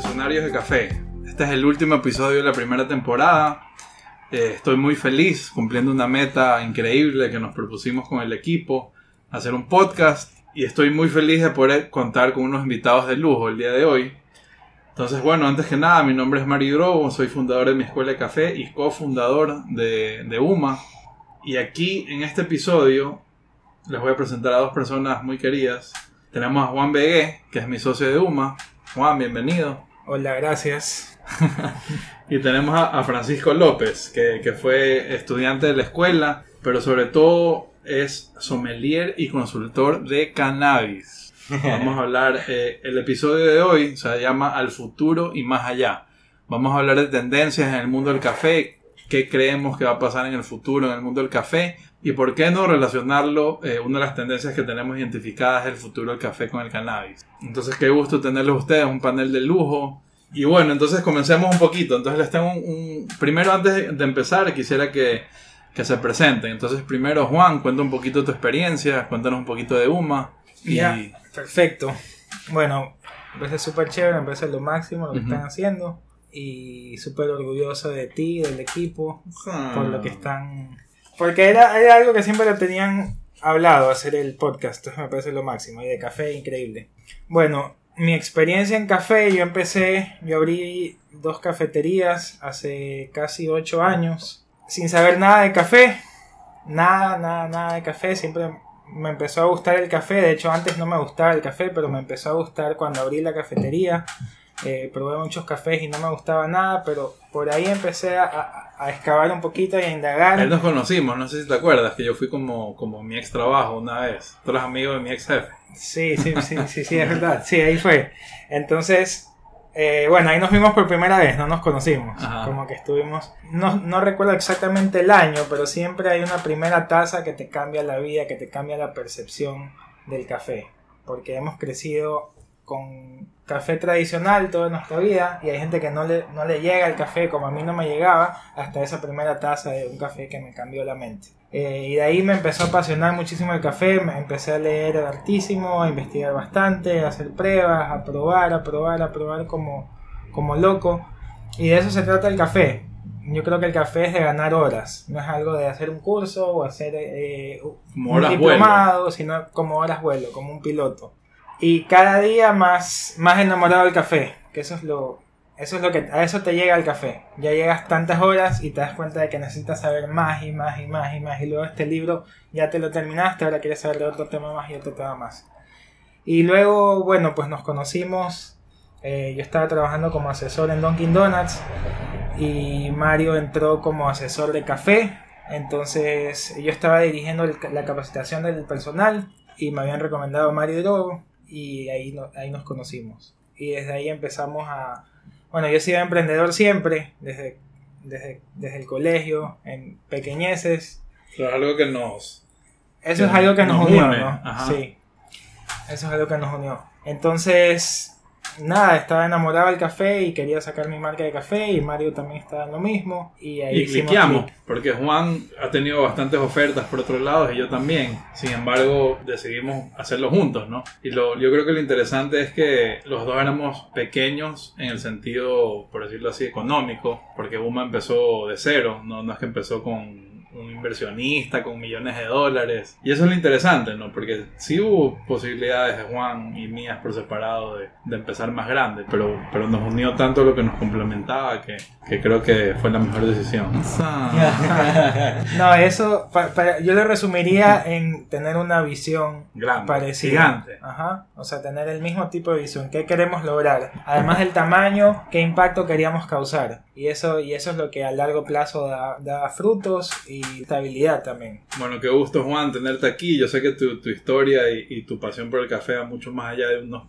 Revolucionarios de Café. Este es el último episodio de la primera temporada. Eh, estoy muy feliz cumpliendo una meta increíble que nos propusimos con el equipo, hacer un podcast. Y estoy muy feliz de poder contar con unos invitados de lujo el día de hoy. Entonces, bueno, antes que nada, mi nombre es Mario Drobo, soy fundador de mi escuela de café y cofundador de, de UMA. Y aquí, en este episodio, les voy a presentar a dos personas muy queridas. Tenemos a Juan Begué, que es mi socio de UMA. Juan, bienvenido. Hola, gracias. y tenemos a, Francisco López, que, fue estudiante de la escuela, pero sobre todo es sommelier y consultor de cannabis. Vamos a hablar, eh, el episodio de hoy se llama Al futuro y más allá. Vamos a hablar de tendencias en el mundo del café, qué creemos que va a pasar en el futuro en el mundo del café y por qué no relacionarlo, eh, una de las tendencias que tenemos identificadas es el futuro del café con el cannabis. Entonces, qué gusto tenerlos ustedes, un panel de lujo. Y bueno, entonces comencemos un poquito. Entonces les tengo un... Primero, antes de empezar, quisiera que, que se presenten. Entonces, primero, Juan, cuenta un poquito tu experiencia, cuéntanos un poquito de UMA. Y... Ya, perfecto. Bueno, me parece súper chévere, me parece lo máximo lo que están haciendo. Y súper orgulloso de ti, del equipo, por lo que ah. están porque era, algo que siempre lo tenían hablado, hacer el podcast. Me parece lo máximo. Y de café, increíble. Bueno, mi experiencia en café, yo empecé, yo abrí dos cafeterías hace casi ocho años. Sin saber nada de café. Nada, nada, nada de café. Siempre me empezó a gustar el café. De hecho, antes no me gustaba el café, pero me empezó a gustar cuando abrí la cafetería. Eh, probé muchos cafés y no me gustaba nada, pero por ahí empecé a excavar un poquito y a indagar. Ahí nos conocimos, no sé si te acuerdas, que yo fui como, como mi ex trabajo una vez. Tú eres amigo de mi ex jefe. Sí, sí, sí, sí, sí, es verdad. Sí, ahí fue. Entonces, eh, bueno, ahí nos vimos por primera vez, no nos conocimos. Como que estuvimos, no, no recuerdo exactamente el año, pero siempre hay una primera taza que te cambia la vida, que te cambia la percepción del café. Porque hemos crecido con café tradicional toda nuestra vida y hay gente que no le, no le llega el café como a mí no me llegaba hasta esa primera taza de un café que me cambió la mente. Eh, y de ahí me empezó a apasionar muchísimo el café, me empecé a leer hartísimo, a investigar bastante, a hacer pruebas, a probar, a probar, a probar como, como loco. Y de eso se trata el café. Yo creo que el café es de ganar horas, no es algo de hacer un curso o hacer eh, un diplomado, sino como horas vuelo, como un piloto y cada día más, más enamorado del café, que eso es lo, eso es lo que, a eso te llega el café. Ya llegas tantas horas y te das cuenta de que necesitas saber más y más y más y más. Y luego este libro ya te lo terminaste, ahora quieres saber de otro tema más y otro tema más. Y luego, bueno, pues nos conocimos. Eh, yo estaba trabajando como asesor en Dunkin' Donuts y Mario entró como asesor de café. Entonces yo estaba dirigiendo la capacitación del personal y me habían recomendado Mario Drogo y ahí, ahí nos conocimos. Y desde ahí empezamos a... Bueno, yo he sido emprendedor siempre, desde, desde, desde el colegio, en pequeñeces. Eso es algo que nos... Eso es algo que nos, unió, ¿no? Sí. Eso es algo que nos unió. Entonces, nada, estaba enamorado del café y quería sacar mi marca de café y Mario también estaba en lo mismo. Y ahí y porque Juan ha tenido bastantes ofertas por otro lado y yo también. Sin embargo, decidimos hacerlo juntos, ¿no? Y lo, yo creo que lo interesante es que los dos éramos pequeños en el sentido, por decirlo así, económico, porque Uma empezó de cero, no, no es que empezó con un inversionista con millones de dólares. Y eso es lo interesante, ¿no? Porque sí hubo posibilidades de Juan y mías por separado de, de empezar más grande, pero, pero nos unió tanto lo que nos complementaba que, que creo que fue la mejor decisión. no, eso yo lo resumiría en tener una visión Grande, parecida. Gigante. Ajá. O sea, tener el mismo tipo de visión. ¿Qué queremos lograr? Además del tamaño, ¿qué impacto queríamos causar? Y eso, y eso es lo que a largo plazo da, da frutos y estabilidad también. Bueno, qué gusto Juan tenerte aquí. Yo sé que tu, tu historia y, tu pasión por el café va mucho más allá de unos,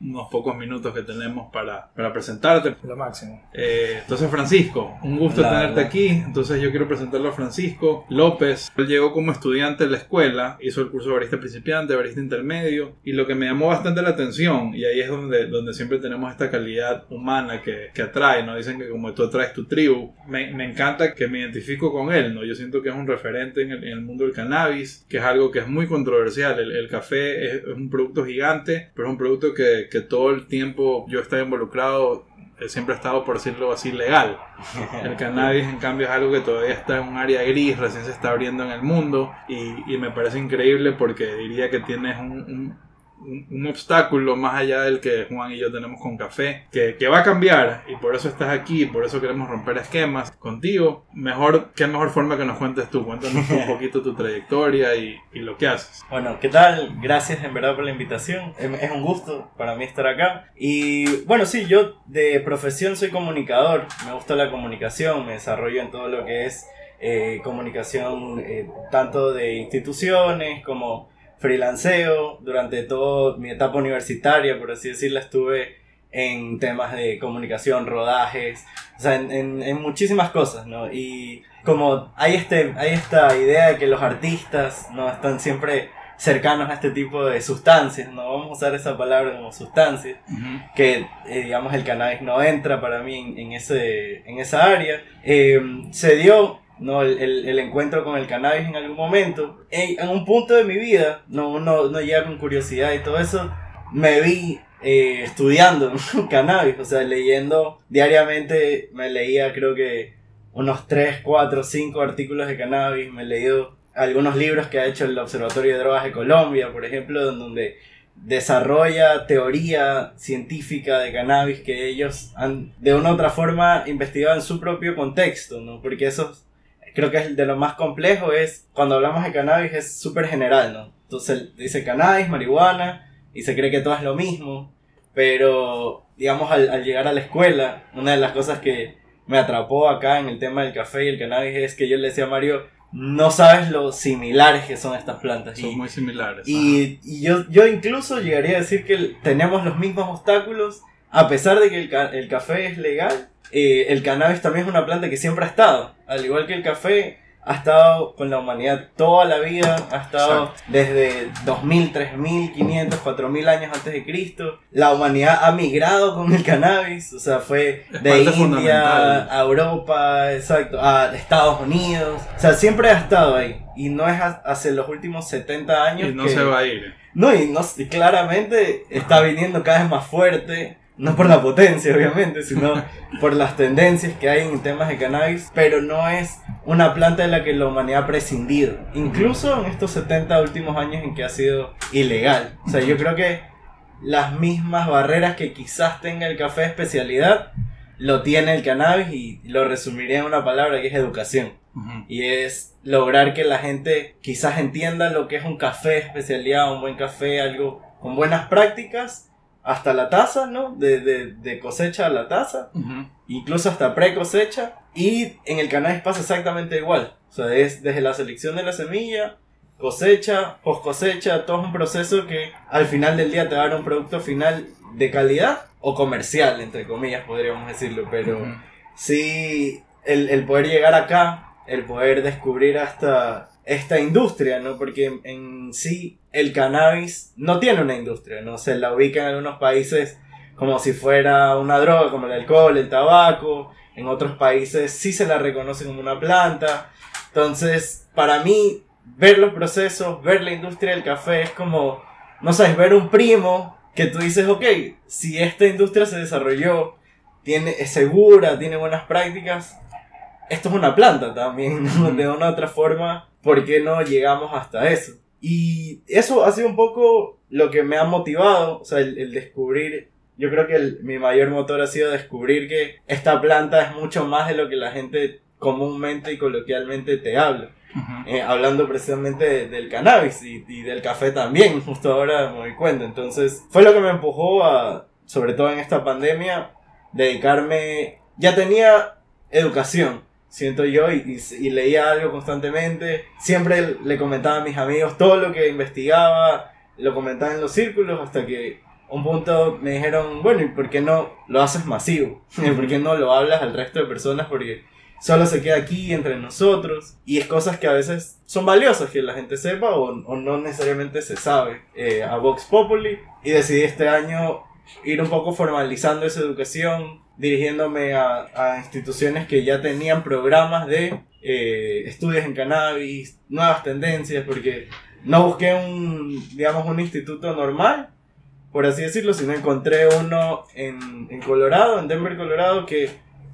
unos pocos minutos que tenemos para, para presentarte. Lo máximo. Eh, entonces Francisco, un gusto tenerte aquí. Entonces yo quiero presentarlo a Francisco López. Él llegó como estudiante de la escuela, hizo el curso de barista principiante, barista intermedio y lo que me llamó bastante la atención y ahí es donde, donde siempre tenemos esta calidad humana que, que atrae, ¿no? Dicen que como tú traes tu tribu. Me, me, encanta que me identifico con él, ¿no? Yo siento que es un referente en el, mundo del cannabis, que es algo que es muy controversial. El, café es, un producto gigante, pero es un producto que, que todo el tiempo yo estoy involucrado siempre ha estado, por decirlo así, legal. El cannabis, en cambio, es algo que todavía está en un área gris, recién se está abriendo en el mundo y, y me parece increíble porque diría que tienes un, un, obstáculo más allá del que Juan y yo tenemos con café, que, que, va a cambiar y por eso estás aquí, por eso queremos romper esquemas contigo. Mejor, qué mejor forma que nos cuentes tú, cuéntanos un poquito tu trayectoria y, y, lo que haces. Bueno, ¿qué tal? Gracias en verdad por la invitación, es un gusto para mí estar acá. Y bueno, sí, yo de profesión soy comunicador, me gusta la comunicación, me desarrollo en todo lo que es eh, comunicación eh, tanto de instituciones como freelanceo durante toda mi etapa universitaria, por así decirlo, estuve en temas de comunicación, rodajes, o sea, en, en, muchísimas cosas, ¿no? Y como hay, este, hay esta idea de que los artistas, ¿no? Están siempre cercanos a este tipo de sustancias, no vamos a usar esa palabra como sustancias, que eh, digamos el cannabis no entra para mí en, ese, en esa área. Eh, se dio no el, el, encuentro con el cannabis en algún momento. En, un punto de mi vida, no, uno no llega con curiosidad y todo eso, me vi eh, estudiando cannabis, o sea, leyendo diariamente, me leía creo que unos 3, 4, 5 artículos de cannabis, me he leído algunos libros que ha hecho el Observatorio de Drogas de Colombia, por ejemplo, donde desarrolla teoría científica de cannabis que ellos han de una u otra forma investigado en su propio contexto, ¿no? Porque esos creo que es de lo más complejo es cuando hablamos de cannabis es súper general, ¿no? Entonces dice cannabis, marihuana y se cree que todo es lo mismo, pero digamos al, llegar a la escuela, una de las cosas que me atrapó acá en el tema del café y el cannabis es que yo le decía a Mario, no sabes lo similares que son estas plantas. Son muy similares. Y, y, yo, yo incluso llegaría a decir que tenemos los mismos obstáculos, a pesar de que el, el café es legal, eh, el cannabis también es una planta que siempre ha estado, al igual que el café, ha estado con la humanidad toda la vida, ha estado desde 2000, 3000, 500, 4000 años antes de Cristo. La humanidad ha migrado con el cannabis, o sea, fue de India a Europa, exacto, a Estados Unidos, o sea, siempre ha estado ahí. Y no es hace los últimos 70 años. Y no se va a ir. No, y no, claramente está viniendo cada vez más fuerte no por la potencia, obviamente, sino por las tendencias que hay en temas de cannabis, pero no es una planta de la que la humanidad ha prescindido, incluso en estos 70 últimos años en que ha sido ilegal. O sea, yo creo que las mismas barreras que quizás tenga el café de especialidad, lo tiene el cannabis y lo resumiría en una palabra que es educación. Y es lograr que la gente quizás entienda lo que es un café de especialidad, un buen café, algo con buenas prácticas hasta la taza, ¿no? De, de, de cosecha a la taza, incluso hasta pre cosecha. Y en el cannabis pasa exactamente igual. O sea, es desde la selección de la semilla, cosecha, post cosecha, todo es un proceso que al final del día te va a dar un producto final de calidad o comercial, entre comillas, podríamos decirlo. Pero sí, el, el poder llegar acá, el poder descubrir hasta esta industria, ¿no? Porque en, sí el cannabis no tiene una industria, ¿no? Se la ubica en algunos países como si fuera una droga, como el alcohol, el tabaco. En otros países sí se la reconoce como una planta. Entonces, para mí, ver los procesos, ver la industria del café es como, no sé, ver un primo que tú dices, ok, si esta industria se desarrolló, tiene, es segura, tiene buenas prácticas, esto es una planta también, de una u otra forma ¿por qué no llegamos hasta eso? Y eso ha sido un poco lo que me ha motivado, o sea, el, descubrir, yo creo que mi mayor motor ha sido descubrir que esta planta es mucho más de lo que la gente comúnmente y coloquialmente te habla. Eh, hablando precisamente del cannabis y, y, del café también, justo ahora me doy cuenta. Entonces, fue lo que me empujó a, sobre todo en esta pandemia, dedicarme, ya tenía educación, siento yo, y, y, leía algo constantemente. Siempre le comentaba a mis amigos todo lo que investigaba, lo comentaba en los círculos, hasta que un punto me dijeron, bueno, ¿y por qué no lo haces masivo? ¿Por qué no lo hablas al resto de personas? Porque solo se queda aquí entre nosotros y es cosas que a veces son valiosas que la gente sepa o, o no necesariamente se sabe eh, a Vox Populi y decidí este año ir un poco formalizando esa educación dirigiéndome a, instituciones que ya tenían programas de eh, estudios en cannabis, nuevas tendencias, porque no busqué un, digamos, un instituto normal, por así decirlo, sino encontré uno en, en Colorado, en Denver, Colorado, que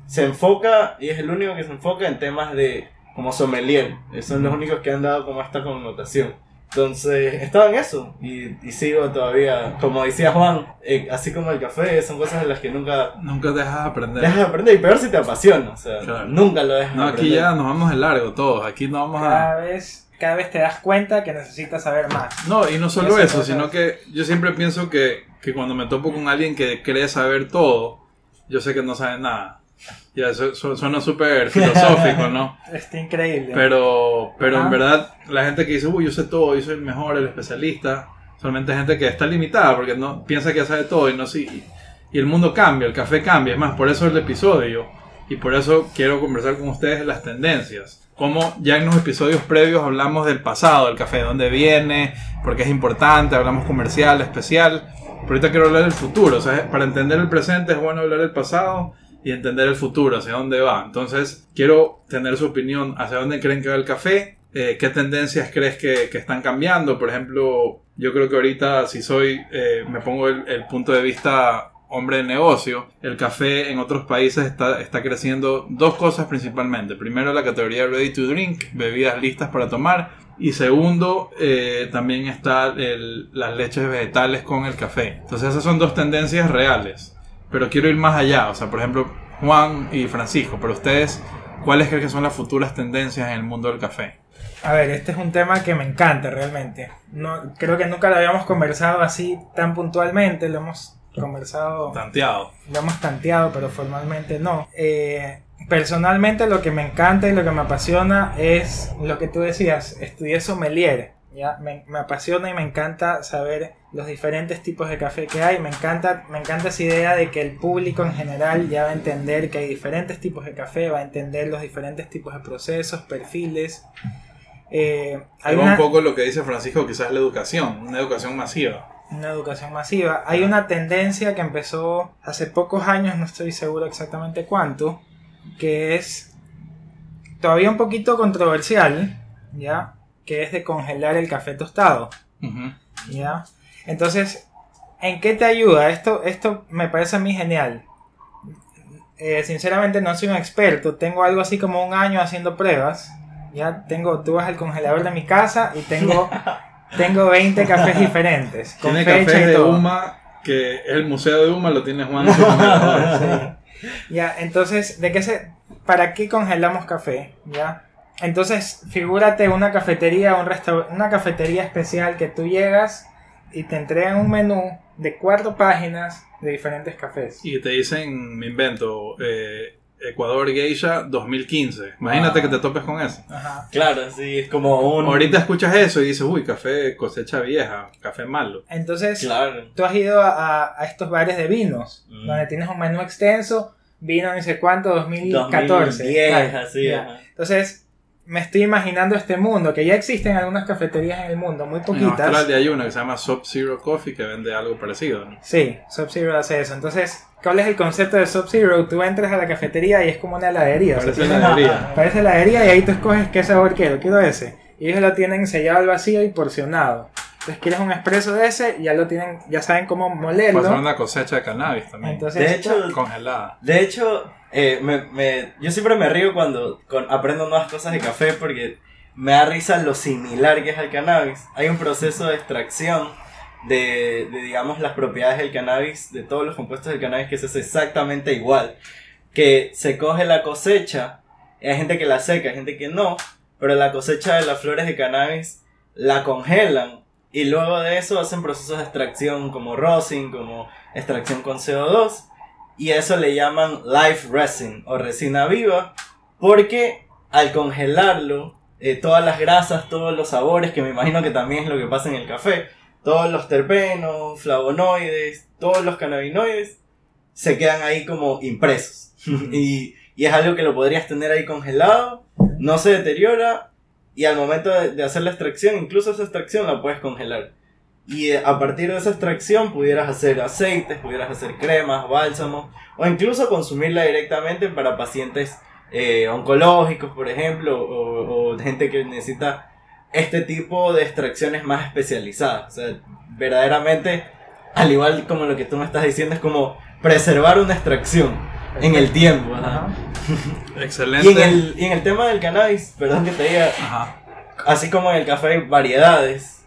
se enfoca, y es el único que se enfoca en temas de como sommelier. Son los únicos que han dado como esta connotación. Entonces, estaba en eso y, sigo todavía, como decía Juan, eh, así como el café, son cosas de las que nunca... Nunca dejas de aprender. Dejas de aprender y peor si te apasiona, o sea, nunca lo dejas No, aquí ya nos vamos de largo todos, aquí no vamos cada Vez, cada vez te das cuenta que necesitas saber más. No, y no solo eso, sino que yo siempre pienso que, que cuando me topo con alguien que cree saber todo, yo sé que no sabe nada. Ya, eso, suena súper filosófico, ¿no? Está increíble. Pero, pero en verdad, la gente que dice, uy, yo sé todo, yo soy el mejor, el especialista, solamente gente que está limitada porque no piensa que ya sabe todo y no sí. Y el mundo cambia, el café cambia, es más, por eso el episodio. Y por eso quiero conversar con ustedes de las tendencias. Como ya en los episodios previos hablamos del pasado, del café, de dónde viene, porque es importante, hablamos comercial, especial. Pero ahorita quiero hablar del futuro. O sea, para entender el presente es bueno hablar del pasado y entender el futuro, hacia dónde va. Entonces, quiero tener su opinión hacia dónde creen que va el café, eh, qué tendencias crees que, que, están cambiando. Por ejemplo, yo creo que ahorita, si soy, eh, me pongo el, punto de vista hombre de negocio, el café en otros países está, está creciendo dos cosas principalmente. Primero, la categoría ready to drink, bebidas listas para tomar. Y segundo, eh, también está las leches vegetales con el café. Entonces esas son dos tendencias reales pero quiero ir más allá. O sea, por ejemplo, Juan y Francisco, pero ustedes, ¿cuáles creen que son las futuras tendencias en el mundo del café? A ver, este es un tema que me encanta realmente. No, creo que nunca lo habíamos conversado así tan puntualmente, lo hemos conversado. Tanteado. Lo hemos tanteado, pero formalmente no. Eh, personalmente lo que me encanta y lo que me apasiona es lo que tú decías, estudié sommelier. ¿Ya? Me, me, apasiona y me encanta saber los diferentes tipos de café que hay. Me encanta, me encanta esa idea de que el público en general ya va a entender que hay diferentes tipos de café, va a entender los diferentes tipos de procesos, perfiles. Eh, hay un poco lo que dice Francisco, quizás la educación, una educación masiva. Una educación masiva. Hay una tendencia que empezó hace pocos años, no estoy seguro exactamente cuánto, que es todavía un poquito controversial, ¿ya? Que es de congelar el café tostado. ¿Ya? Entonces, ¿en qué te ayuda? Esto, esto me parece a mí genial. Eh, sinceramente no soy un experto, tengo algo así como un año haciendo pruebas. Ya tengo, tú vas al congelador de mi casa y tengo, tengo 20 cafés diferentes. Con tiene café de Uma, que el museo de Uma lo tiene Juan congelador. Ya, entonces, ¿de qué se, ¿para qué congelamos café? ¿Ya? Entonces, figúrate una cafetería, un una cafetería especial que tú llegas y te entregan un menú de cuatro páginas de diferentes cafés. Y te dicen, me invento, eh, Ecuador Geisha 2015. Imagínate ah. que te topes con eso. Ajá. Claro, sí, es como un... Ahorita escuchas eso y dices, uy, café cosecha vieja, café malo. Entonces, tú has ido a, estos bares de vinos, mm. donde tienes un menú extenso, vino no sé cuánto, 2014. 2010, así. Entonces, me estoy imaginando este mundo, que ya existen algunas cafeterías en el mundo, muy poquitas. En Australia hay una que se llama Sub Zero Coffee que vende algo parecido, ¿no? Sí, Sub Zero hace eso. Entonces, ¿cuál es el concepto de Sub Zero? Tú entras a la cafetería y es como una heladería. Parece una heladería. Parece heladería y ahí tú escoges qué sabor quiero. Quiero ese. Y ellos lo tienen sellado al vacío y porcionado. Entonces quieres un expreso de ese, ya lo tienen, ya saben cómo molerlo. Pasar una cosecha de cannabis también. de hecho, congelada. De hecho, eh, me, me, yo siempre me río cuando aprendo nuevas cosas de café porque me da risa lo similar que es al cannabis. Hay un proceso de extracción de, de, digamos, las propiedades del cannabis, de todos los compuestos del cannabis, que es exactamente igual. Que se coge la cosecha, hay gente que la seca, hay gente que no, pero la cosecha de las flores de cannabis la congelan y luego de eso hacen procesos de extracción como rosin, como extracción con CO2 y eso le llaman live resin o resina viva porque al congelarlo eh, todas las grasas, todos los sabores, que me imagino que también es lo que pasa en el café, todos los terpenos, flavonoides, todos los cannabinoides se quedan ahí como impresos. y, y, es algo que lo podrías tener ahí congelado, no se deteriora y al momento de, de hacer la extracción, incluso esa extracción la puedes congelar. Y eh, a partir de esa extracción pudieras hacer aceites, pudieras hacer cremas, bálsamos o incluso consumirla directamente para pacientes eh, oncológicos, por ejemplo, o, gente que necesita este tipo de extracciones más especializadas. O sea, verdaderamente, al igual como lo que tú me estás diciendo, es como preservar una extracción en el tiempo. Excelente. Y en, el, y en el tema del cannabis, perdón que te diga, así como en el café hay variedades,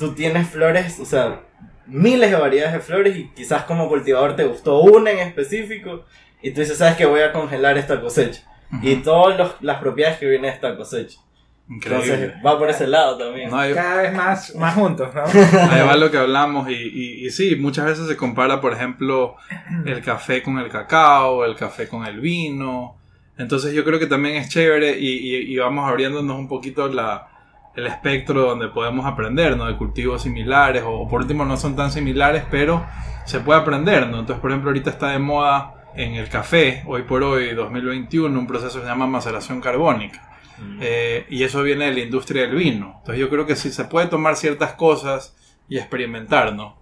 tú tienes flores, o sea, miles de variedades de flores y quizás como cultivador te gustó una en específico y tú dices, sabes que voy a congelar esta cosecha y todas las propiedades que vienen de esta cosecha. Entonces va por ese lado también. Cada vez más, más juntos, ¿no? Ahí va lo que hablamos y, y, y, sí, muchas veces se compara, por ejemplo, el café con el cacao, el café con el vino. Entonces yo creo que también es chévere y, y vamos abriéndonos un poquito la, el espectro donde podemos aprender, ¿no? De cultivos similares o, por último no son tan similares, pero se puede aprender, ¿no? Entonces, por ejemplo, ahorita está de moda en el café, hoy por hoy, 2021, un proceso que se llama maceración carbónica. Mm. Eh, y eso viene de la industria del vino. Entonces yo creo que si se puede tomar ciertas cosas y experimentar, ¿no?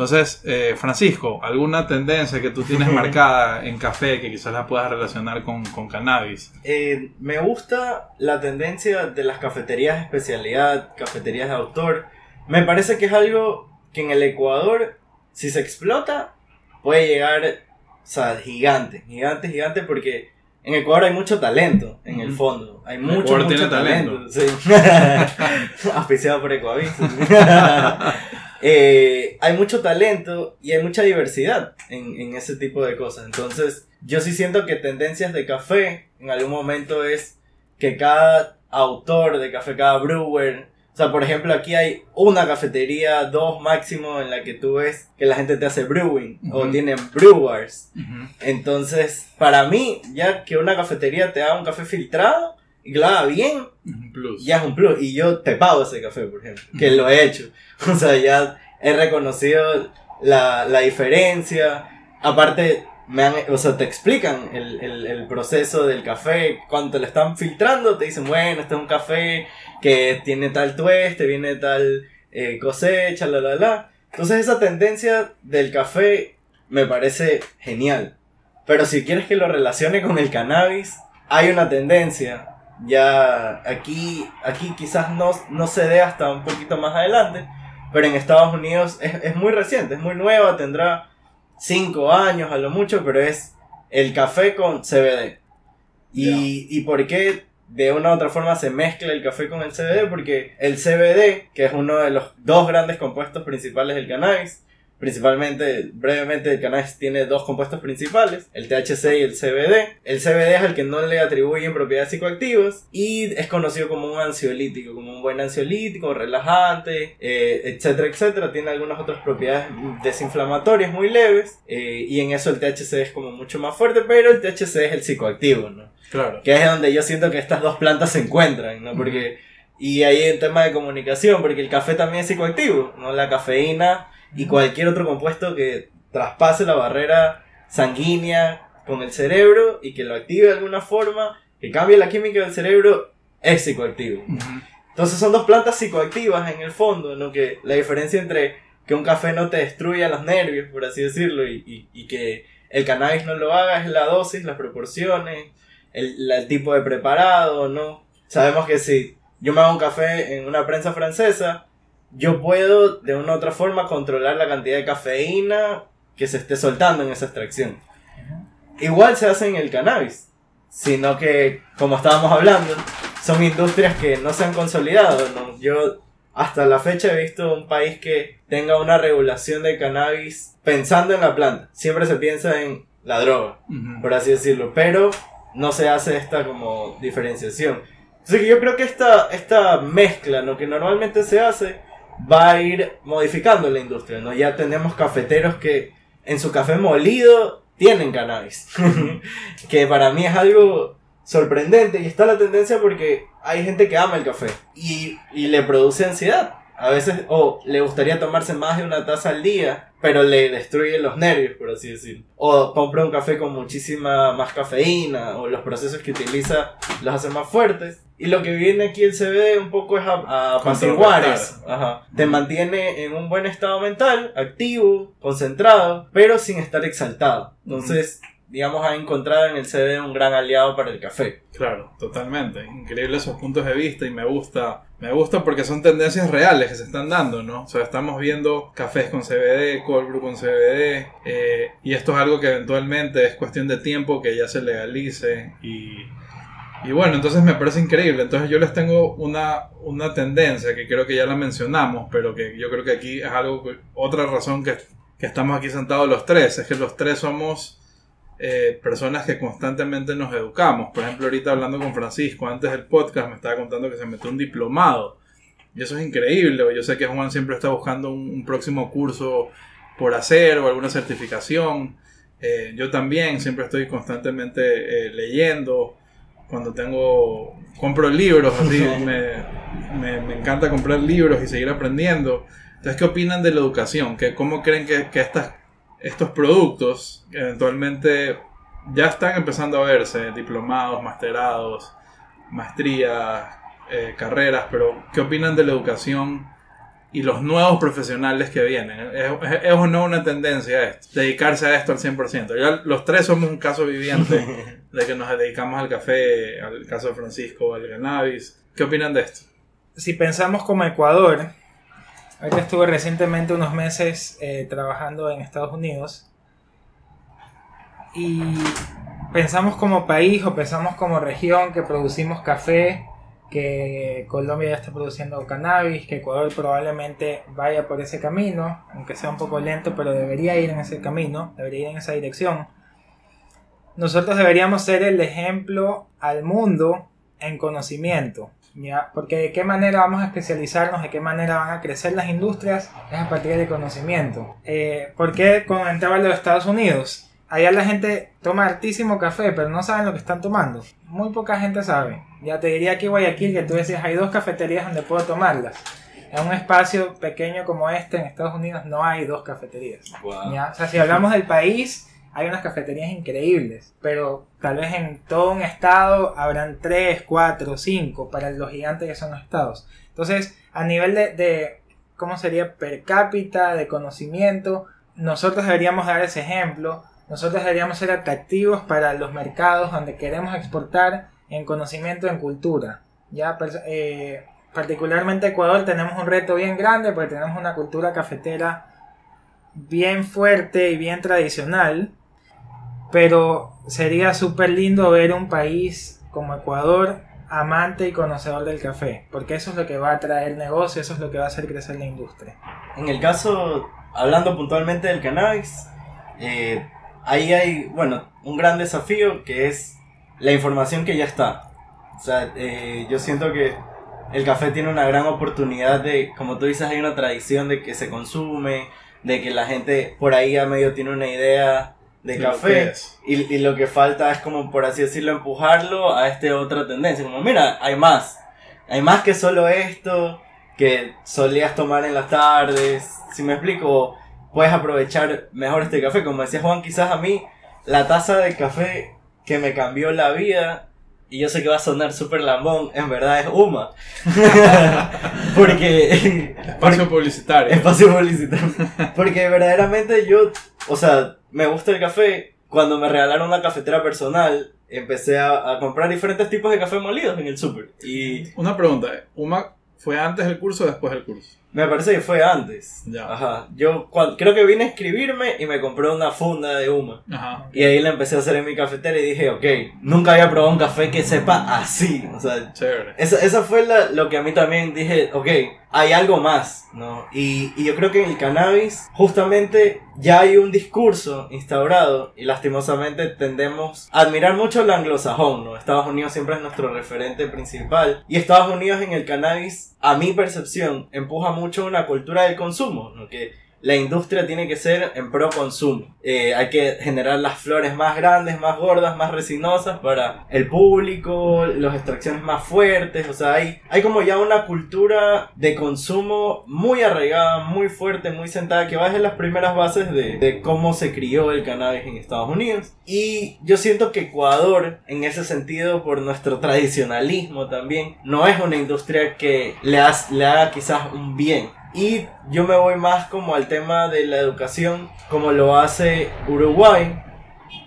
Entonces, eh, Francisco, ¿alguna tendencia que tú tienes marcada en café que quizás la puedas relacionar con, con cannabis? Eh, me gusta la tendencia de las cafeterías de especialidad, cafeterías de autor. Me parece que es algo que en el Ecuador, si se explota, puede llegar o sea, gigante, gigante, gigante, porque en Ecuador hay mucho talento, en el fondo. Hay mucho, mucho talento. Sí. por Ecuador. Eh, hay mucho talento y hay mucha diversidad en, en, ese tipo de cosas. Entonces, yo sí siento que tendencias de café en algún momento es que cada autor de café, cada brewer, o sea, por ejemplo, aquí hay una cafetería, dos máximo, en la que tú ves que la gente te hace brewing o tienen brewers. Entonces, para mí, ya que una cafetería te haga un café filtrado y lo haga bien, ya es un plus. Y yo te pago ese café, por ejemplo, que lo he hecho. O sea, ya he reconocido la, la diferencia. Aparte, me han, o sea, te explican el, el, el, proceso del café. Cuando te lo están filtrando, te dicen, bueno, este es un café que tiene tal tueste, viene tal eh, cosecha, la, la, la. Entonces esa tendencia del café me parece genial. Pero si quieres que lo relacione con el cannabis, hay una tendencia. Ya aquí, aquí quizás no, no se dé hasta un poquito más adelante. Pero en Estados Unidos es, es muy reciente, es muy nueva, tendrá 5 años a lo mucho, pero es el café con CBD. Y, ¿Y por qué de una u otra forma se mezcla el café con el CBD? Porque el CBD, que es uno de los dos grandes compuestos principales del cannabis, Principalmente, brevemente, el cannabis tiene dos compuestos principales, el THC y el CBD. El CBD es el que no le atribuyen propiedades psicoactivas y es conocido como un ansiolítico, como un buen ansiolítico, relajante, eh, etcétera, etcétera. Tiene algunas otras propiedades desinflamatorias muy leves eh, y en eso el THC es como mucho más fuerte, pero el THC es el psicoactivo, ¿no? Claro. Que es donde yo siento que estas dos plantas se encuentran, ¿no? Porque... Y ahí un tema de comunicación, porque el café también es psicoactivo, ¿no? La cafeína y cualquier otro compuesto que traspase la barrera sanguínea con el cerebro y que lo active de alguna forma, que cambie la química del cerebro, es psicoactivo. Entonces son dos plantas psicoactivas en el fondo, ¿no? Que la diferencia entre que un café no te destruya los nervios, por así decirlo, y, y, que el cannabis no lo haga es la dosis, las proporciones, el, el, tipo de preparado, ¿no? Sabemos que si yo me hago un café en una prensa francesa, yo puedo de una u otra forma controlar la cantidad de cafeína que se esté soltando en esa extracción. Igual se hace en el cannabis, sino que, como estábamos hablando, son industrias que no se han consolidado. Yo hasta la fecha he visto un país que tenga una regulación de cannabis pensando en la planta. Siempre se piensa en la droga, por así decirlo, pero no se hace esta como diferenciación. Así que yo creo que esta, esta mezcla, lo que normalmente se hace, va a ir modificando la industria, ¿no? Ya tenemos cafeteros que en su café molido tienen cannabis, que para mí es algo sorprendente y está la tendencia porque hay gente que ama el café y, y le produce ansiedad. A veces, o le gustaría tomarse más de una taza al día, pero le destruye los nervios, por así decirlo. O compra un café con muchísima más cafeína, o los procesos que utiliza los hacen más fuertes. Y lo que viene aquí el CBD un poco es a, apaciguar Ajá. Te mantiene en un buen estado mental, activo, concentrado, pero sin estar exaltado. Entonces, digamos, ha encontrado en el CBD un gran aliado para el café. Claro, totalmente. Increíble esos puntos de vista y me gusta. Me gusta porque son tendencias reales que se están dando, ¿no? O sea, estamos viendo cafés con CBD, cold con CBD, eh, y esto es algo que eventualmente es cuestión de tiempo que ya se legalice y y bueno, entonces me parece increíble. Entonces yo les tengo una, una tendencia que creo que ya la mencionamos, pero que yo creo que aquí es algo, otra razón que, que estamos aquí sentados los tres, es que los tres somos eh, personas que constantemente nos educamos. Por ejemplo, ahorita hablando con Francisco, antes del podcast me estaba contando que se metió un diplomado. Y eso es increíble. Yo sé que Juan siempre está buscando un, próximo curso por hacer o alguna certificación. Eh, yo también siempre estoy constantemente eh, leyendo cuando tengo, compro libros, así, me, encanta comprar libros y seguir aprendiendo. Entonces, ¿qué opinan de la educación? ¿Qué, ¿Cómo creen que, que estas, estos productos eventualmente ya están empezando a verse, diplomados, masterados, maestrías, eh, carreras, pero ¿qué opinan de la educación y los nuevos profesionales que vienen? ¿Es, es, o no una tendencia esto? Dedicarse a esto al 100%. Ya los tres somos un caso viviente de que nos dedicamos al café, al caso de Francisco, al cannabis. ¿Qué opinan de esto? Si pensamos como Ecuador, ahorita estuve recientemente unos meses eh, trabajando en Estados Unidos y pensamos como país o pensamos como región que producimos café, que Colombia ya está produciendo cannabis, que Ecuador probablemente vaya por ese camino, aunque sea un poco lento, pero debería ir en ese camino, debería ir en esa dirección nosotros deberíamos ser el ejemplo al mundo en conocimiento. ¿Ya? Porque de qué manera vamos a especializarnos, de qué manera van a crecer las industrias, es a partir del conocimiento. Eh, ¿Por qué comentaba lo de Estados Unidos? Allá la gente toma altísimo café, pero no saben lo que están tomando. Muy poca gente sabe. Ya te diría que Guayaquil, que tú decías, hay dos cafeterías donde puedo tomarlas. En un espacio pequeño como este en Estados Unidos no hay dos cafeterías. ¿ya? O sea, si hablamos del país, hay unas cafeterías increíbles, pero tal vez en todo un estado habrán 3, 4, 5 para los gigantes que son los estados. Entonces, a nivel de, de ¿cómo sería? Per cápita, de conocimiento, nosotros deberíamos dar ese ejemplo, nosotros deberíamos ser atractivos para los mercados donde queremos exportar en conocimiento, en cultura. Ya, eh, particularmente Ecuador tenemos un reto bien grande porque tenemos una cultura cafetera bien fuerte y bien tradicional pero sería súper lindo ver un país como Ecuador amante y conocedor del café, porque eso es lo que va a traer negocio, eso es lo que va a hacer crecer la industria. En el caso, hablando puntualmente del cannabis, eh, ahí hay, bueno, un gran desafío que es la información que ya está. O sea, eh, yo siento que el café tiene una gran oportunidad de, como tú dices, hay una tradición de que se consume, de que la gente por ahí a medio tiene una idea de café y, y, lo que falta es como por así decirlo empujarlo a esta otra tendencia como mira hay más hay más que solo esto que solías tomar en las tardes si me explico puedes aprovechar mejor este café como decía Juan quizás a mí la taza de café que me cambió la vida y yo sé que va a sonar súper lambón, en verdad es Uma. porque... Espacio publicitario. Espacio publicitario. Porque verdaderamente yo, o sea, me gusta el café. Cuando me regalaron una cafetera personal, empecé a, a comprar diferentes tipos de café molidos en el súper. Y... Una pregunta, ¿Uma fue antes del curso o después del curso? Me parece que fue antes. Ya. Ajá. Yo creo que vine a escribirme y me compré una funda de Uma. Ajá. Y ahí la empecé a hacer en mi cafetera y dije, ok, nunca había probado un café que sepa así. O sea, Chévere. Esa, fue lo que a mí también dije, ok, hay algo más, ¿no? Y, y yo creo que en el cannabis, justamente, ya hay un discurso instaurado y lastimosamente tendemos a admirar mucho el anglosajón, ¿no? Estados Unidos siempre es nuestro referente principal. Y Estados Unidos en el cannabis, a mi percepción, empuja mucho una cultura del consumo, ¿no? que la industria tiene que ser en pro consumo. Eh, hay que generar las flores más grandes, más gordas, más resinosas para el público, las extracciones más fuertes, o sea, hay, hay como ya una cultura de consumo muy arraigada, muy fuerte, muy sentada, que va desde las primeras bases de, de cómo se crió el cannabis en Estados Unidos. Y yo siento que Ecuador, en ese sentido, por nuestro tradicionalismo también, no es una industria que le, le haga quizás un bien y yo me voy más como al tema de la educación, como lo hace Uruguay,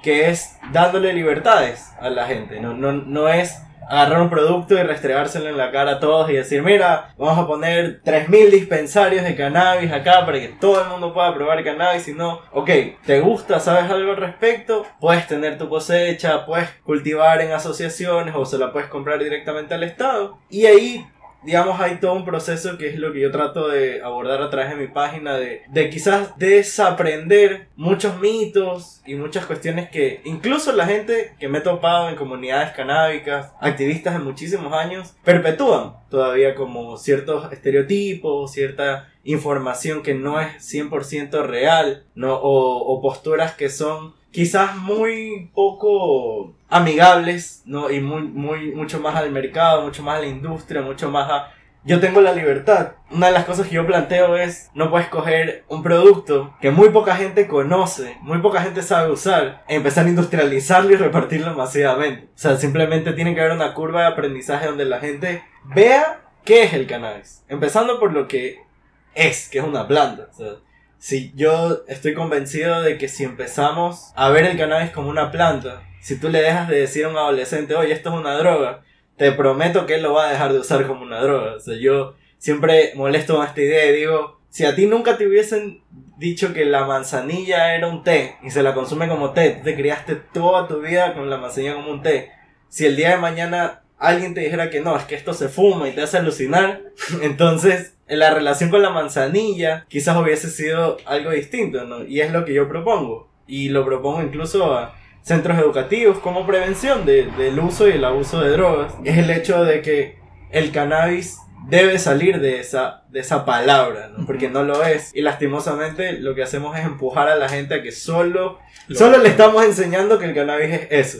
que es dándole libertades a la gente. No, no, no es agarrar un producto y restregárselo en la cara a todos y decir, mira, vamos a poner 3.000 dispensarios de cannabis acá para que todo el mundo pueda probar cannabis. Y no, ok, ¿te gusta? ¿Sabes algo al respecto? Puedes tener tu cosecha, puedes cultivar en asociaciones o se la puedes comprar directamente al Estado. Y ahí digamos, hay todo un proceso que es lo que yo trato de abordar a través de mi página, de, de quizás desaprender muchos mitos y muchas cuestiones que incluso la gente que me he topado en comunidades canábicas, activistas de muchísimos años, perpetúan todavía como ciertos estereotipos, cierta información que no es 100% real, ¿no? O, o posturas que son quizás muy poco amigables, ¿no? Y muy, muy, mucho más al mercado, mucho más a la industria, mucho más a... Yo tengo la libertad. Una de las cosas que yo planteo es, no puedes coger un producto que muy poca gente conoce, muy poca gente sabe usar, e empezar a industrializarlo y repartirlo masivamente. O sea, simplemente tiene que haber una curva de aprendizaje donde la gente vea qué es el cannabis. Empezando por lo que es, que es una planta. O sea, si yo estoy convencido de que si empezamos a ver el cannabis como una planta, si tú le dejas de decir a un adolescente, oye, esto es una droga, te prometo que él lo va a dejar de usar como una droga. O sea, yo siempre molesto con esta idea y digo, si a ti nunca te hubiesen dicho que la manzanilla era un té y se la consume como té, te criaste toda tu vida con la manzanilla como un té. Si el día de mañana alguien te dijera que no, es que esto se fuma y te hace alucinar, entonces la relación con la manzanilla quizás hubiese sido algo distinto, ¿no? Y es lo que yo propongo. Y lo propongo incluso a centros educativos como prevención del uso y el abuso de drogas. Es el hecho de que el cannabis debe salir de esa, de esa palabra, ¿no? Porque no lo es. Y lastimosamente lo que hacemos es empujar a la gente a que solo, solo le estamos enseñando que el cannabis es eso.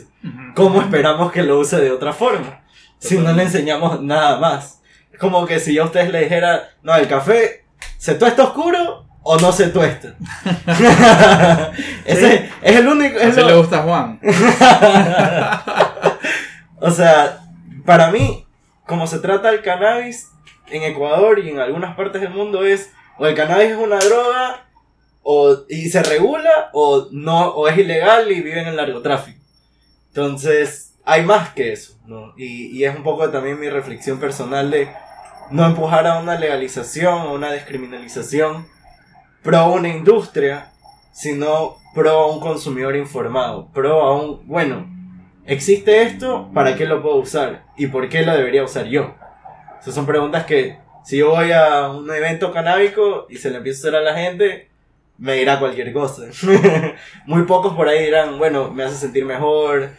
¿Cómo esperamos que lo use de otra forma? Si no le enseñamos nada más como que si yo a ustedes le dijera, no, el café, ¿se tuesta oscuro o no se tuesta? Ese es el único. Es le gusta a Juan. o sea, para mí, como se trata el cannabis en Ecuador y en algunas partes del mundo es, o el cannabis es una droga, o, y se regula, o no, o es ilegal y vive en el narcotráfico. Entonces, hay más que eso, ¿no? Y, y es un poco también mi reflexión personal de no empujar a una legalización o una descriminalización pro una industria, sino pro un consumidor informado, pro a un, bueno, existe esto, ¿para qué lo puedo usar? ¿Y por qué lo debería usar yo? Esas son preguntas que si yo voy a un evento canábico y se le empieza a hacer a la gente, me dirá cualquier cosa. Muy pocos por ahí dirán, bueno, me hace sentir mejor,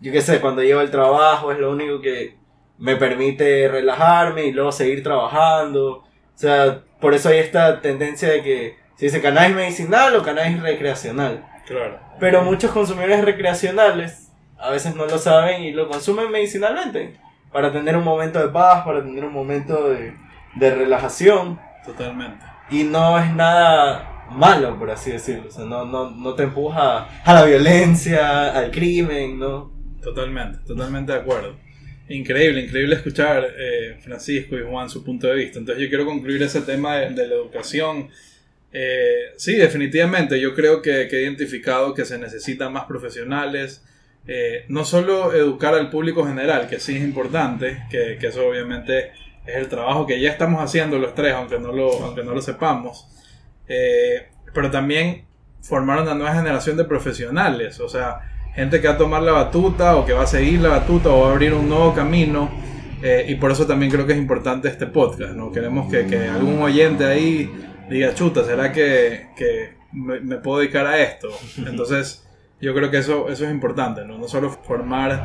yo qué sé, cuando llevo el trabajo es lo único que me permite relajarme y luego seguir trabajando. O sea, por eso hay esta tendencia de que se dice cannabis medicinal o cannabis recreacional. Claro. Pero muchos consumidores recreacionales a veces no lo saben y lo consumen medicinalmente. Para tener un momento de paz, para tener un momento de, de relajación. Totalmente. Y no es nada malo, por así decirlo. O sea, no, no, no te empuja a la violencia, al crimen, ¿no? Totalmente, totalmente de acuerdo. Increíble, increíble escuchar eh, Francisco y Juan su punto de vista. Entonces yo quiero concluir ese tema de, la educación. Eh, sí, definitivamente, yo creo que, he identificado que se necesitan más profesionales. Eh, no solo educar al público general, que sí es importante, que, eso obviamente es el trabajo que ya estamos haciendo los tres, aunque no lo, aunque no lo sepamos. pero también formar una nueva generación de profesionales. O sea, gente que va a tomar la batuta o que va a seguir la batuta o va a abrir un nuevo camino. Eh, y por eso también creo que es importante este podcast, ¿no? Queremos que, que algún oyente ahí diga, chuta, ¿será que, que me, puedo dedicar a esto? Entonces, yo creo que eso, eso es importante, ¿no? No solo formar,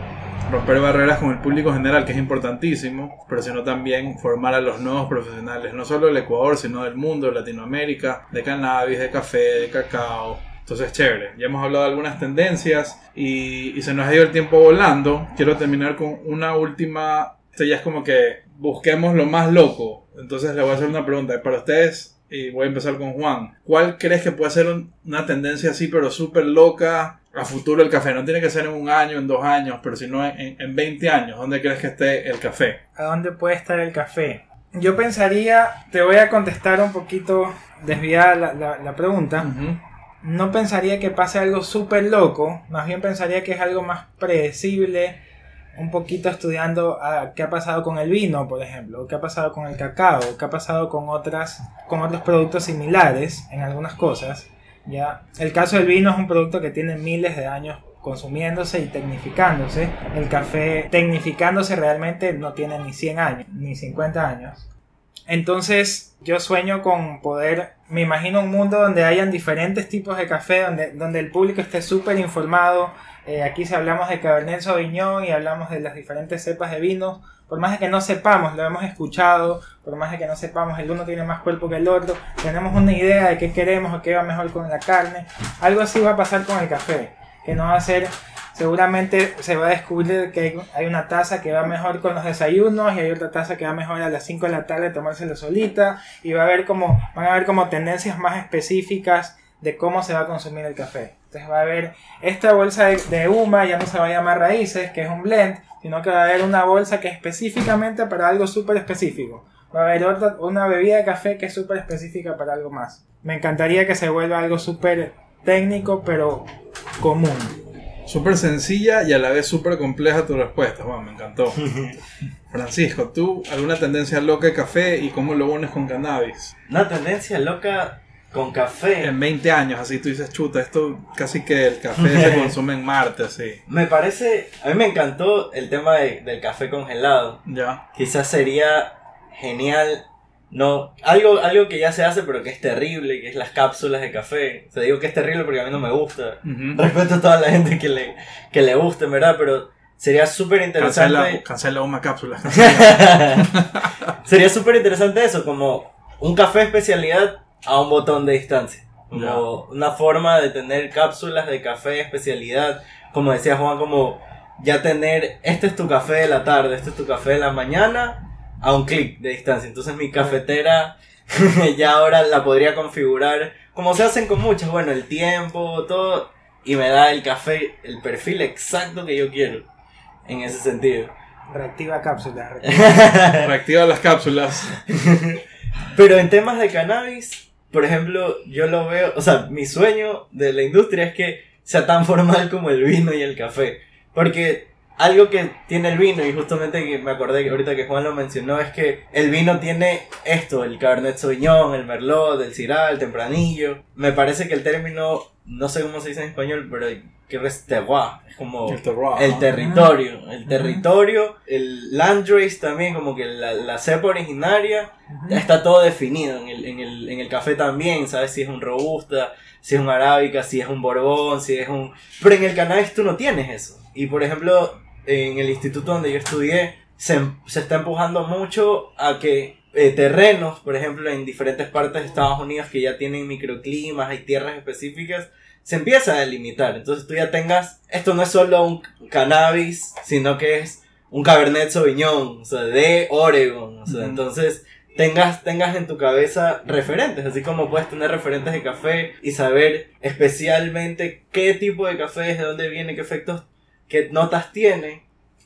romper barreras con el público general, que es importantísimo, pero sino también formar a los nuevos profesionales, no solo del Ecuador, sino del mundo, de Latinoamérica, de cannabis, de café, de cacao, entonces, chévere. Ya hemos hablado de algunas tendencias y, se nos ha ido el tiempo volando. Quiero terminar con una última. Esto ya es como que busquemos lo más loco. Entonces, le voy a hacer una pregunta. Para ustedes, y voy a empezar con Juan. ¿Cuál crees que puede ser una tendencia así, pero súper loca a futuro el café? No tiene que ser en un año, en dos años, pero sino en, en 20 años. ¿Dónde crees que esté el café? ¿A dónde puede estar el café? Yo pensaría, te voy a contestar un poquito desviada la, la, pregunta no pensaría que pase algo súper loco, más bien pensaría que es algo más predecible, un poquito estudiando a qué ha pasado con el vino, por ejemplo, qué ha pasado con el cacao, qué ha pasado con otras con otros productos similares en algunas cosas. Ya, el caso del vino es un producto que tiene miles de años consumiéndose y tecnificándose. El café tecnificándose realmente no tiene ni 100 años, ni 50 años. Entonces yo sueño con poder, me imagino un mundo donde hayan diferentes tipos de café, donde, donde el público esté súper informado. Eh, aquí si hablamos de Cabernet Sauvignon y hablamos de las diferentes cepas de vino, por más de que no sepamos, lo hemos escuchado, por más de que no sepamos, el uno tiene más cuerpo que el otro, tenemos una idea de qué queremos o qué va mejor con la carne. Algo así va a pasar con el café, que no va a ser seguramente se va a descubrir que hay una taza que va mejor con los desayunos y hay otra taza que va mejor a las 5 de la tarde tomársela solita y va a haber como van a haber como tendencias más específicas de cómo se va a consumir el café. Entonces va a haber esta bolsa de, de UMA, ya no se va a llamar raíces, que es un blend, sino que va a haber una bolsa que es específicamente para algo súper específico. Va a haber otra, una bebida de café que es súper específica para algo más. Me encantaría que se vuelva algo súper técnico, pero común. Súper sencilla y a la vez súper compleja tu respuesta. Bueno, me encantó. Francisco, ¿tú alguna tendencia loca de café y cómo lo unes con cannabis? Una tendencia loca con café. En 20 años, así tú dices, chuta, esto casi que el café se consume en Marte, así. Me parece, a mí me encantó el tema del café congelado. Ya. Quizás sería genial no, algo, algo que ya se hace pero que es terrible, que es las cápsulas de café. O sea, digo que es terrible porque a mí no me gusta. Respeto a toda la gente que le, que le guste, ¿verdad? Pero sería súper interesante. Cancela, cancela una cápsula. sería súper interesante eso, como un café especialidad a un botón de distancia. Como una forma de tener cápsulas de café especialidad. Como decía Juan, como ya tener, este es tu café de la tarde, este es tu café de la mañana a un clic de distancia. Entonces mi cafetera ya ahora la podría configurar como se hacen con muchas, bueno, el tiempo, todo, y me da el café, el perfil exacto que yo quiero, en ese sentido. Reactiva cápsulas. Reactiva, las cápsulas. Pero en temas de cannabis, por ejemplo, yo lo veo, o sea, mi sueño de la industria es que sea tan formal como el vino y el café. Porque algo que tiene el vino, y justamente que me acordé que ahorita que Juan lo mencionó, es que el vino tiene esto, el Cabernet Sauvignon, el Merlot, el Syrah, el Tempranillo. Me parece que el término, no sé cómo se dice en español, pero que es terroir, es como el, territorio, el territorio, el landrace también, como que la, cepa originaria, está todo definido en el, en, el, en el café también, sabes si es un robusta, si es un arábica, si es un borbón, si es un... Pero en el cannabis tú no tienes eso. Y por ejemplo, en el instituto donde yo estudié, se, se está empujando mucho a que eh, terrenos, por ejemplo, en diferentes partes de Estados Unidos que ya tienen microclimas, hay tierras específicas, se empieza a delimitar. Entonces tú ya tengas, esto no es solo un cannabis, sino que es un Cabernet Sauvignon, o sea, de Oregon. O sea, entonces tengas, tengas en tu cabeza referentes, así como puedes tener referentes de café y saber especialmente qué tipo de café es, de dónde viene, qué efectos qué notas tiene,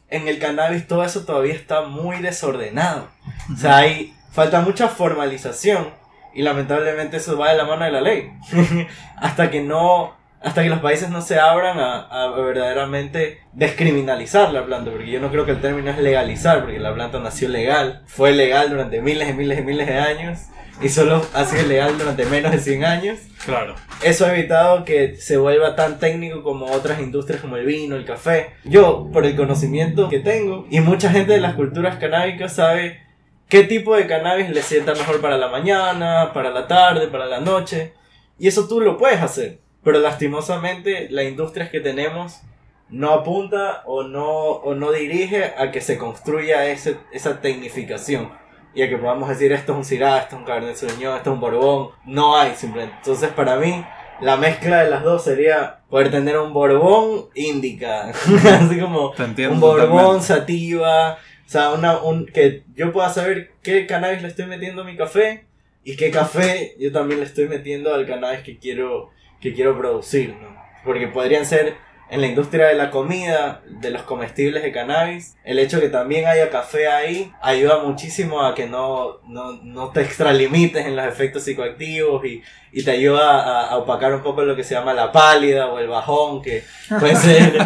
en el cannabis todo eso todavía está muy desordenado. O sea, hay, falta mucha formalización y lamentablemente eso va de la mano de la ley. hasta que no, hasta que los países no se abran a, a, verdaderamente descriminalizar la planta, porque yo no creo que el término es legalizar, porque la planta nació legal, fue legal durante miles y miles y miles de años y solo ha sido legal durante menos de 100 años. Claro. Eso ha evitado que se vuelva tan técnico como otras industrias como el vino, el café. Yo, por el conocimiento que tengo, y mucha gente de las culturas canábicas sabe qué tipo de cannabis le sienta mejor para la mañana, para la tarde, para la noche. Y eso tú lo puedes hacer. Pero lastimosamente la industria que tenemos no apunta o no, o no dirige a que se construya ese, esa tecnificación y a que podamos decir esto es un Syrah, esto es un Cabernet Sauvignon, esto es un Borbón. No hay simplemente. Entonces para mí la mezcla de las dos sería poder tener un Borbón Indica. Así como un Borbón Sativa. O sea, una, un, que yo pueda saber qué cannabis le estoy metiendo a mi café y qué café yo también le estoy metiendo al cannabis que quiero, que quiero producir, ¿no? Porque podrían ser en la industria de la comida, de los comestibles de cannabis. El hecho que también haya café ahí ayuda muchísimo a que no, no, no te extralimites en los efectos psicoactivos y, y te ayuda a, opacar un poco lo que se llama la pálida o el bajón, que puede ser...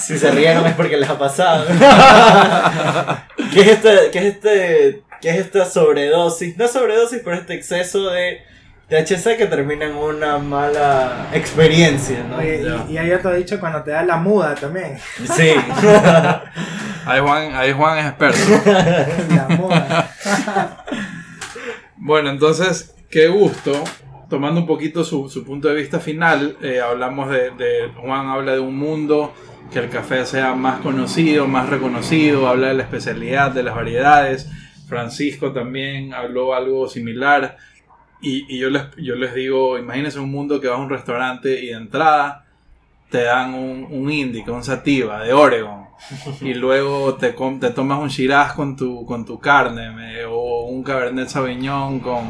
si se rieron es porque les ha pasado. ¿Qué es este, qué es este, qué es esta sobredosis? No sobredosis, pero este exceso de THC que termina en una mala experiencia, ¿no? y, ahí ya te he dicho cuando te da la muda también. Sí. ahí, Juan, ahí Juan es experto. la muda. bueno, entonces, qué gusto. Tomando un poquito su, su punto de vista final, eh, hablamos de, de, Juan habla de un mundo que el café sea más conocido, más reconocido, habla de la especialidad, de las variedades. Francisco también habló algo similar y, yo, les, yo les digo, imagínense un mundo que vas a un restaurante y de entrada te dan un, un indica, un sativa de Oregon. y luego te, te tomas un Shiraz con tu, con tu carne o un Cabernet Sauvignon con,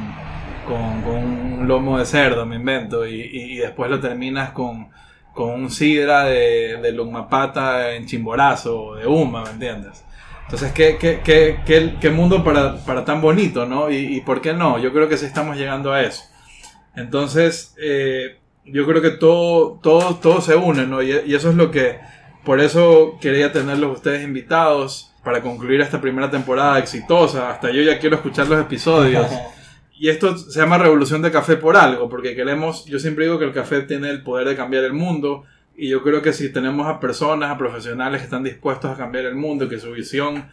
con, con, un lomo de cerdo, me invento. Y, y, después lo terminas con, con un sidra de, de Lumapata en Chimborazo, de Uma, ¿me entiendes? Entonces, ¿qué, qué, qué, qué, mundo para, para, tan bonito, ¿no? Y, y, por qué no? Yo creo que sí estamos llegando a eso. Entonces, eh, yo creo que todo, todo, todo se une, ¿no? Y, y, eso es lo que, por eso quería tenerlos ustedes invitados para concluir esta primera temporada exitosa. Hasta yo ya quiero escuchar los episodios. Y esto se llama Revolución de Café por algo, porque queremos, yo siempre digo que el café tiene el poder de cambiar el mundo y yo creo que si tenemos a personas, a profesionales que están dispuestos a cambiar el mundo, que su visión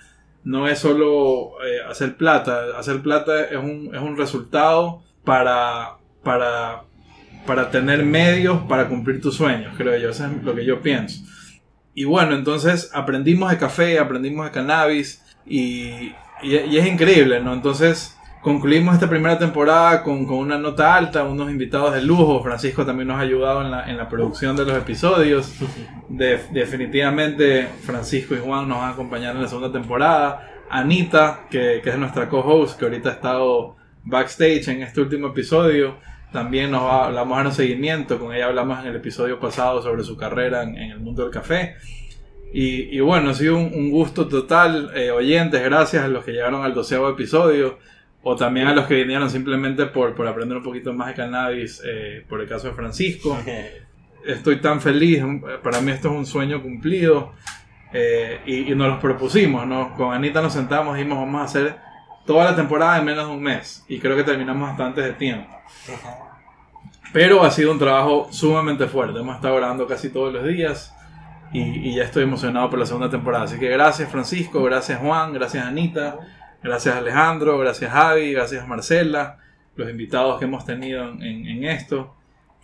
no es solo eh, hacer plata, hacer plata es un, es un resultado para, para, para tener medios para cumplir tus sueños, creo yo, eso es lo que yo pienso. Y bueno, entonces aprendimos de café, aprendimos de cannabis y, y, y es increíble, ¿no? Entonces concluimos esta primera temporada con, con, una nota alta, unos invitados de lujo. Francisco también nos ha ayudado en la, en la producción de los episodios. definitivamente Francisco y Juan nos van a acompañar en la segunda temporada. Anita, que, es nuestra co-host, que ahorita ha estado backstage en este último episodio. También nos va, a dar un seguimiento. Con ella hablamos en el episodio pasado sobre su carrera en, el mundo del café. Y, y, bueno, ha sido un, gusto total. Eh, oyentes, gracias a los que llegaron al doceavo episodio o también a los que vinieron simplemente por, por aprender un poquito más de cannabis, eh, por el caso de Francisco. Estoy tan feliz, para mí esto es un sueño cumplido eh, y, nos los propusimos, ¿no? Con Anita nos sentamos y dijimos vamos a hacer toda la temporada en menos de un mes y creo que terminamos bastante de tiempo. Pero ha sido un trabajo sumamente fuerte, hemos estado grabando casi todos los días y, y ya estoy emocionado por la segunda temporada. Así que gracias Francisco, gracias Juan, gracias Anita. Gracias Alejandro, gracias Javi, gracias Marcela, los invitados que hemos tenido en, esto.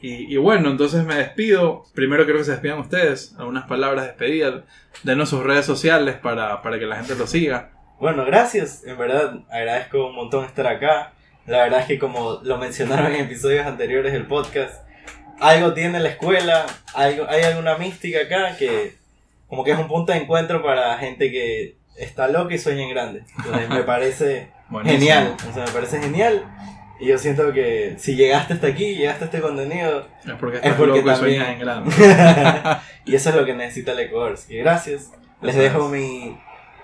Y, bueno, entonces me despido. Primero quiero que se despidan ustedes, algunas palabras de despedida. Denos sus redes sociales para, que la gente lo siga. Bueno, gracias. En verdad, agradezco un montón estar acá. La verdad es que como lo mencionaron en episodios anteriores del podcast, algo tiene la escuela, algo, hay alguna mística acá que como que es un punto de encuentro para gente que está loco y sueña en grande. Entonces me parece genial. O sea, me parece genial. Y yo siento que si llegaste hasta aquí, llegaste a este contenido, es porque estás loco y sueñas en grande. y eso es lo que necesita el Ecuador. Que gracias. Les dejo mi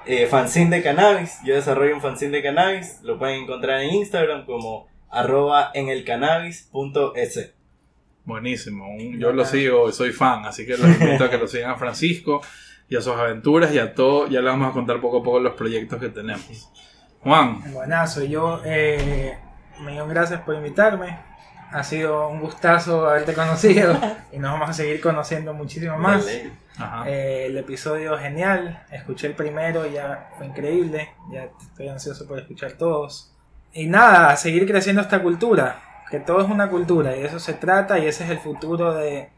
eh, fanzine de cannabis. Yo desarrollo un fanzine de cannabis. Lo pueden encontrar en Instagram como arroba en el cannabis.es. Buenísimo. Yo lo sigo, soy fan, así que los invito a que lo sigan a Francisco y a sus aventuras y a todo. Ya le vamos a contar poco a poco los proyectos que tenemos. Juan. Buenazo, yo, eh, millón gracias por invitarme. Ha sido un gustazo haberte conocido y nos vamos a seguir conociendo muchísimo más. Eh, el episodio genial, escuché el primero, ya fue increíble, ya estoy ansioso por escuchar todos. Y nada, seguir creciendo esta cultura, que todo es una cultura y de eso se trata y ese es el futuro de,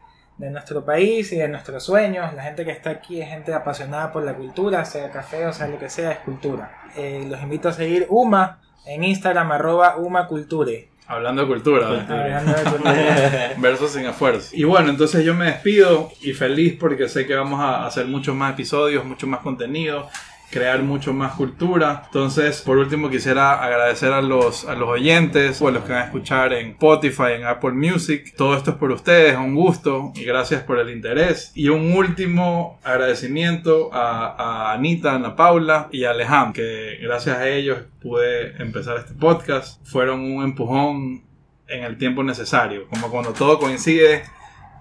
de nuestro país y de nuestros sueños. La gente que está aquí es gente apasionada por la cultura, sea café o sea lo que sea, es cultura. Eh, los invito a seguir UMA en Instagram, arroba UMA Culture. Hablando de cultura. Hablando de cultura. Versos sin esfuerzo. Y bueno, entonces yo me despido y feliz porque sé que vamos a hacer muchos más episodios, mucho más contenido. Crear mucho más cultura. Entonces, por último, quisiera agradecer a los, a los oyentes o a los que van a escuchar en Spotify, en Apple Music. Todo esto es por ustedes, un gusto y gracias por el interés. Y un último agradecimiento a, Anita, Ana Paula y a Alejandro, que gracias a ellos pude empezar este podcast. Fueron un empujón en el tiempo necesario, como cuando todo coincide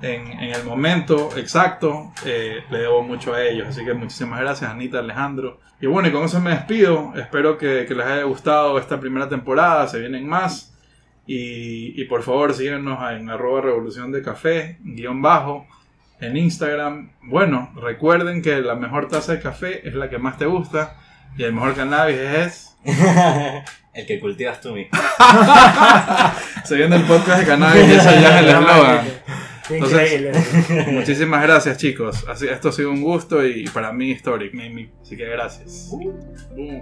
en, el momento exacto, eh, le debo mucho a ellos. Así que muchísimas gracias, Anita, Alejandro. Y bueno, y con eso me despido. Espero que, les haya gustado esta primera temporada. Se vienen más. Y, por favor, síguenos en arroba revolución de café, guion bajo, en Instagram. Bueno, recuerden que la mejor taza de café es la que más te gusta. Y el mejor cannabis es... el que cultivas tú mismo. Se viene el podcast de cannabis y eso ya es el eslogan. Increíble. muchísimas gracias, chicos. Así, esto ha sido un gusto y para mí histórico. Así que gracias. Uh.